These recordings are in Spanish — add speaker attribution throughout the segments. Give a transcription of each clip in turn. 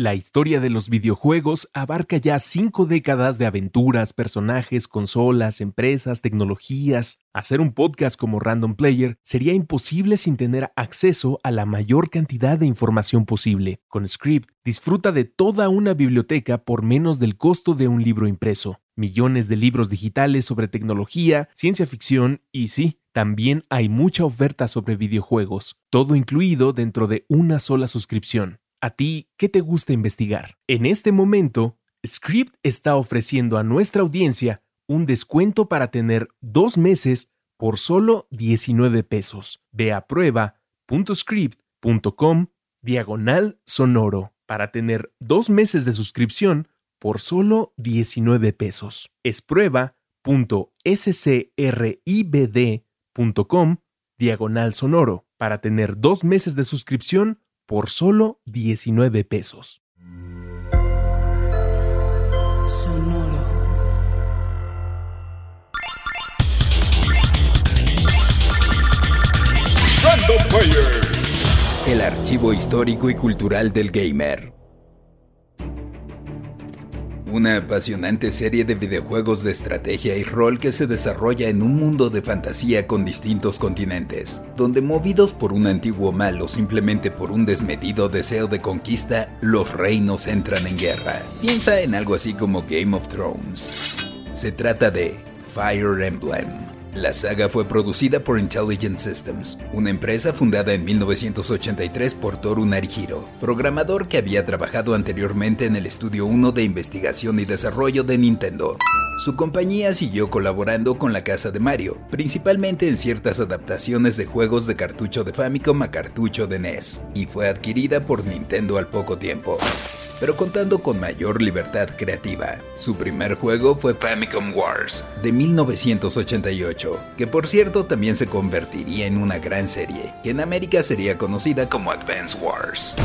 Speaker 1: La historia de los videojuegos abarca ya cinco décadas de aventuras, personajes, consolas, empresas, tecnologías. Hacer un podcast como Random Player sería imposible sin tener acceso a la mayor cantidad de información posible. Con Script, disfruta de toda una biblioteca por menos del costo de un libro impreso. Millones de libros digitales sobre tecnología, ciencia ficción y sí, también hay mucha oferta sobre videojuegos, todo incluido dentro de una sola suscripción. ¿A ti qué te gusta investigar? En este momento, Script está ofreciendo a nuestra audiencia un descuento para tener dos meses por solo 19 pesos. Ve a prueba.script.com diagonal sonoro para tener dos meses de suscripción por solo 19 pesos. Es prueba.scribd.com diagonal sonoro para tener dos meses de suscripción por solo 19 pesos. Sonoro.
Speaker 2: El archivo histórico y cultural del gamer. Una apasionante serie de videojuegos de estrategia y rol que se desarrolla en un mundo de fantasía con distintos continentes, donde movidos por un antiguo mal o simplemente por un desmedido deseo de conquista, los reinos entran en guerra. Piensa en algo así como Game of Thrones. Se trata de Fire Emblem la saga fue producida por Intelligent Systems, una empresa fundada en 1983 por Toru Narihiro, programador que había trabajado anteriormente en el Estudio 1 de Investigación y Desarrollo de Nintendo. Su compañía siguió colaborando con la casa de Mario, principalmente en ciertas adaptaciones de juegos de cartucho de Famicom a cartucho de NES, y fue adquirida por Nintendo al poco tiempo pero contando con mayor libertad creativa. Su primer juego fue Famicom Wars, de 1988, que por cierto también se convertiría en una gran serie, que en América sería conocida como Advance Wars.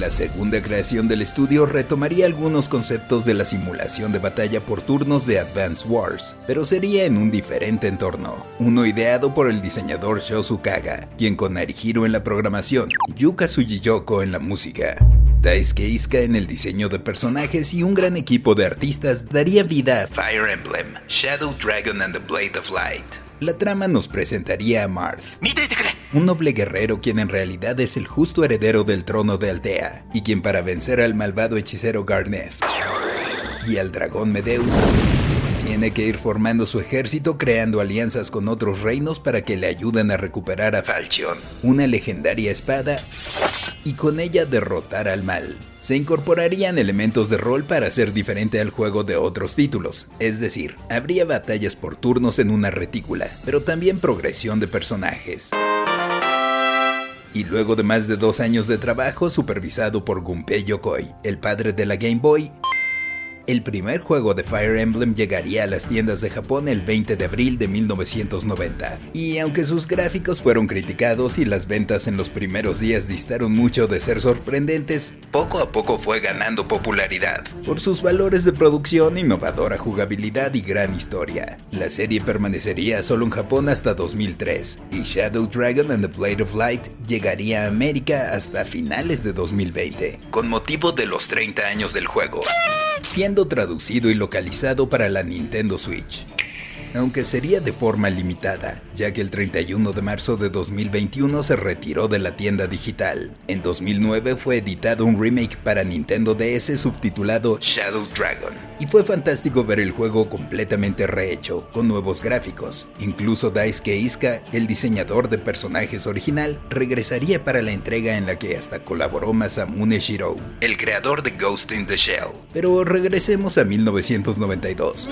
Speaker 2: La segunda creación del estudio retomaría algunos conceptos de la simulación de batalla por turnos de Advance Wars, pero sería en un diferente entorno, uno ideado por el diseñador Shosu Kaga, quien con Narihiro en la programación, Yuka Sugiyoko en la música, Daisuke Iska en el diseño de personajes y un gran equipo de artistas daría vida a Fire Emblem, Shadow Dragon and the Blade of Light. La trama nos presentaría a Marth, un noble guerrero quien en realidad es el justo heredero del trono de Aldea, y quien para vencer al malvado hechicero Garneth y al dragón Medeus, tiene que ir formando su ejército creando alianzas con otros reinos para que le ayuden a recuperar a Falchion, una legendaria espada y con ella derrotar al mal. Se incorporarían elementos de rol para hacer diferente al juego de otros títulos, es decir, habría batallas por turnos en una retícula, pero también progresión de personajes. Y luego de más de dos años de trabajo supervisado por Gunpei Yokoi, el padre de la Game Boy, el primer juego de Fire Emblem llegaría a las tiendas de Japón el 20 de abril de 1990, y aunque sus gráficos fueron criticados y las ventas en los primeros días distaron mucho de ser sorprendentes, poco a poco fue ganando popularidad por sus valores de producción, innovadora jugabilidad y gran historia. La serie permanecería solo en Japón hasta 2003, y Shadow Dragon and the Blade of Light llegaría a América hasta finales de 2020, con motivo de los 30 años del juego siendo traducido y localizado para la Nintendo Switch aunque sería de forma limitada, ya que el 31 de marzo de 2021 se retiró de la tienda digital. En 2009 fue editado un remake para Nintendo DS subtitulado Shadow Dragon, y fue fantástico ver el juego completamente rehecho, con nuevos gráficos. Incluso Daisuke Iska, el diseñador de personajes original, regresaría para la entrega en la que hasta colaboró Masamune Shirou, el creador de Ghost in the Shell. Pero regresemos a 1992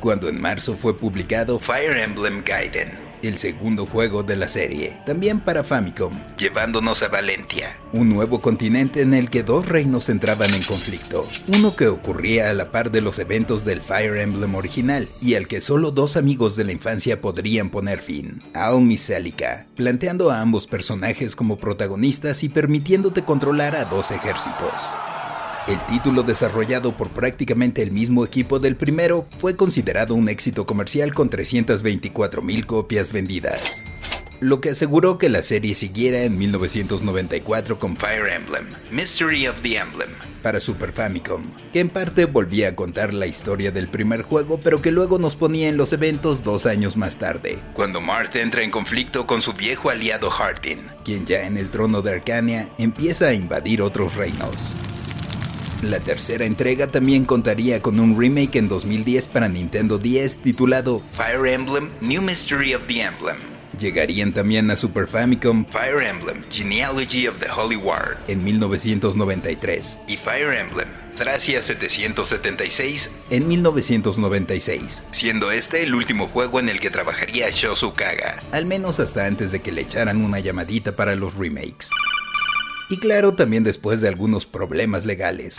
Speaker 2: cuando en marzo fue publicado Fire Emblem Gaiden, el segundo juego de la serie, también para Famicom, llevándonos a Valentia, un nuevo continente en el que dos reinos entraban en conflicto, uno que ocurría a la par de los eventos del Fire Emblem original y al que solo dos amigos de la infancia podrían poner fin, Aum y Celica, planteando a ambos personajes como protagonistas y permitiéndote controlar a dos ejércitos. El título desarrollado por prácticamente el mismo equipo del primero fue considerado un éxito comercial con 324.000 copias vendidas. lo que aseguró que la serie siguiera en 1994 con Fire Emblem, Mystery of the Emblem, para Super Famicom, que en parte volvía a contar la historia del primer juego, pero que luego nos ponía en los eventos dos años más tarde, cuando Marth entra en conflicto con su viejo aliado Hardin, quien ya en el trono de Arcania empieza a invadir otros reinos. La tercera entrega también contaría con un remake en 2010 para Nintendo 10 titulado Fire Emblem New Mystery of the Emblem. Llegarían también a Super Famicom Fire Emblem Genealogy of the Holy War en 1993 y Fire Emblem Thracia 776 en 1996, siendo este el último juego en el que trabajaría Shosu Kaga, al menos hasta antes de que le echaran una llamadita para los remakes. Y claro, también después de algunos problemas legales.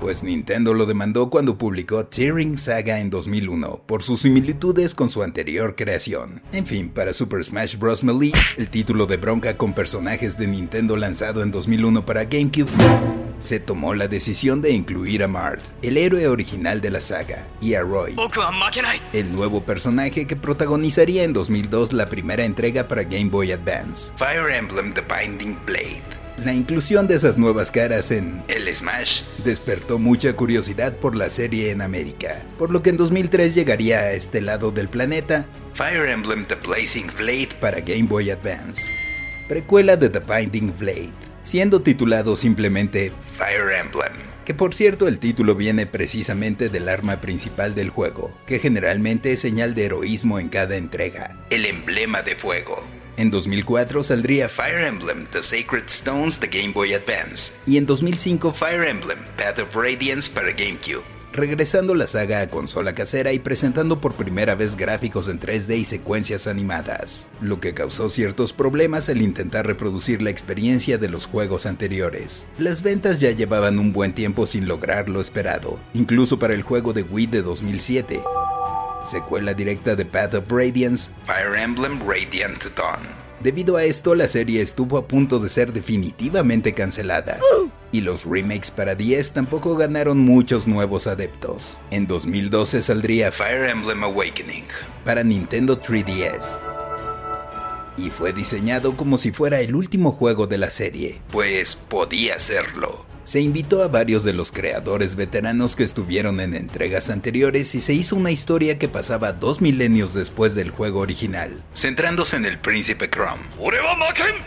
Speaker 2: Pues Nintendo lo demandó cuando publicó Tearing Saga en 2001 por sus similitudes con su anterior creación. En fin, para Super Smash Bros. Melee, el título de bronca con personajes de Nintendo lanzado en 2001 para GameCube, se tomó la decisión de incluir a Marth, el héroe original de la saga, y a Roy, el nuevo personaje que protagonizaría en 2002 la primera entrega para Game Boy Advance, Fire Emblem The Binding Blade. La inclusión de esas nuevas caras en el Smash. despertó mucha curiosidad por la serie en América, por lo que en 2003 llegaría a este lado del planeta Fire Emblem The Blazing Blade. para Game Boy Advance, precuela de The Binding Blade, siendo titulado simplemente Fire Emblem. Que por cierto el título viene precisamente del arma principal del juego, que generalmente es señal de heroísmo en cada entrega, el emblema de fuego. En 2004 saldría Fire Emblem The Sacred Stones de Game Boy Advance y en 2005 Fire Emblem Path of Radiance para GameCube regresando la saga a consola casera y presentando por primera vez gráficos en 3D y secuencias animadas, lo que causó ciertos problemas al intentar reproducir la experiencia de los juegos anteriores. Las ventas ya llevaban un buen tiempo sin lograr lo esperado, incluso para el juego de Wii de 2007 secuela directa de Path of Radiance, Fire Emblem Radiant Dawn. Debido a esto, la serie estuvo a punto de ser definitivamente cancelada. Y los remakes para 10 tampoco ganaron muchos nuevos adeptos. En 2012 saldría Fire Emblem Awakening para Nintendo 3DS. Y fue diseñado como si fuera el último juego de la serie, pues podía serlo. Se invitó a varios de los creadores veteranos que estuvieron en entregas anteriores y se hizo una historia que pasaba dos milenios después del juego original, centrándose en el príncipe Chrome,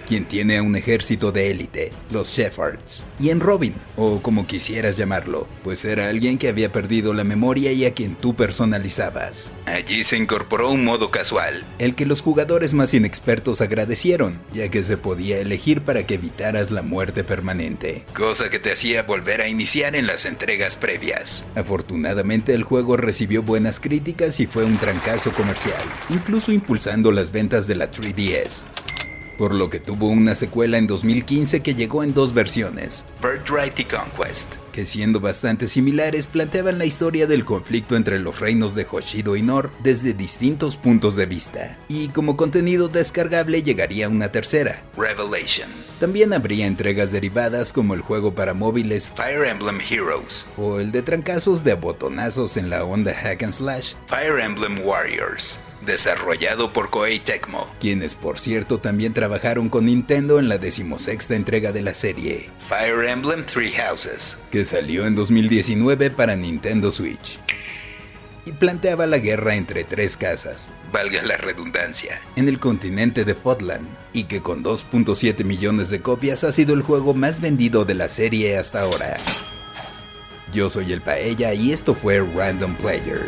Speaker 2: quien tiene un ejército de élite, los Shepherds, y en Robin, o como quisieras llamarlo, pues era alguien que había perdido la memoria y a quien tú personalizabas. Allí se incorporó un modo casual, el que los jugadores más inexpertos agradecieron, ya que se podía elegir para que evitaras la muerte permanente, cosa que hacía volver a iniciar en las entregas previas. Afortunadamente el juego recibió buenas críticas y fue un trancazo comercial, incluso impulsando las ventas de la 3DS por lo que tuvo una secuela en 2015 que llegó en dos versiones, Birthright y Conquest, que siendo bastante similares planteaban la historia del conflicto entre los reinos de Hoshido y Nor desde distintos puntos de vista, y como contenido descargable llegaría una tercera, Revelation. También habría entregas derivadas como el juego para móviles Fire Emblem Heroes, o el de trancazos de botonazos en la onda hack and slash Fire Emblem Warriors desarrollado por Koei Tecmo, quienes por cierto también trabajaron con Nintendo en la decimosexta entrega de la serie, Fire Emblem Three Houses, que salió en 2019 para Nintendo Switch y planteaba la guerra entre tres casas, valga la redundancia, en el continente de Fotland, y que con 2.7 millones de copias ha sido el juego más vendido de la serie hasta ahora. Yo soy el Paella y esto fue Random Player.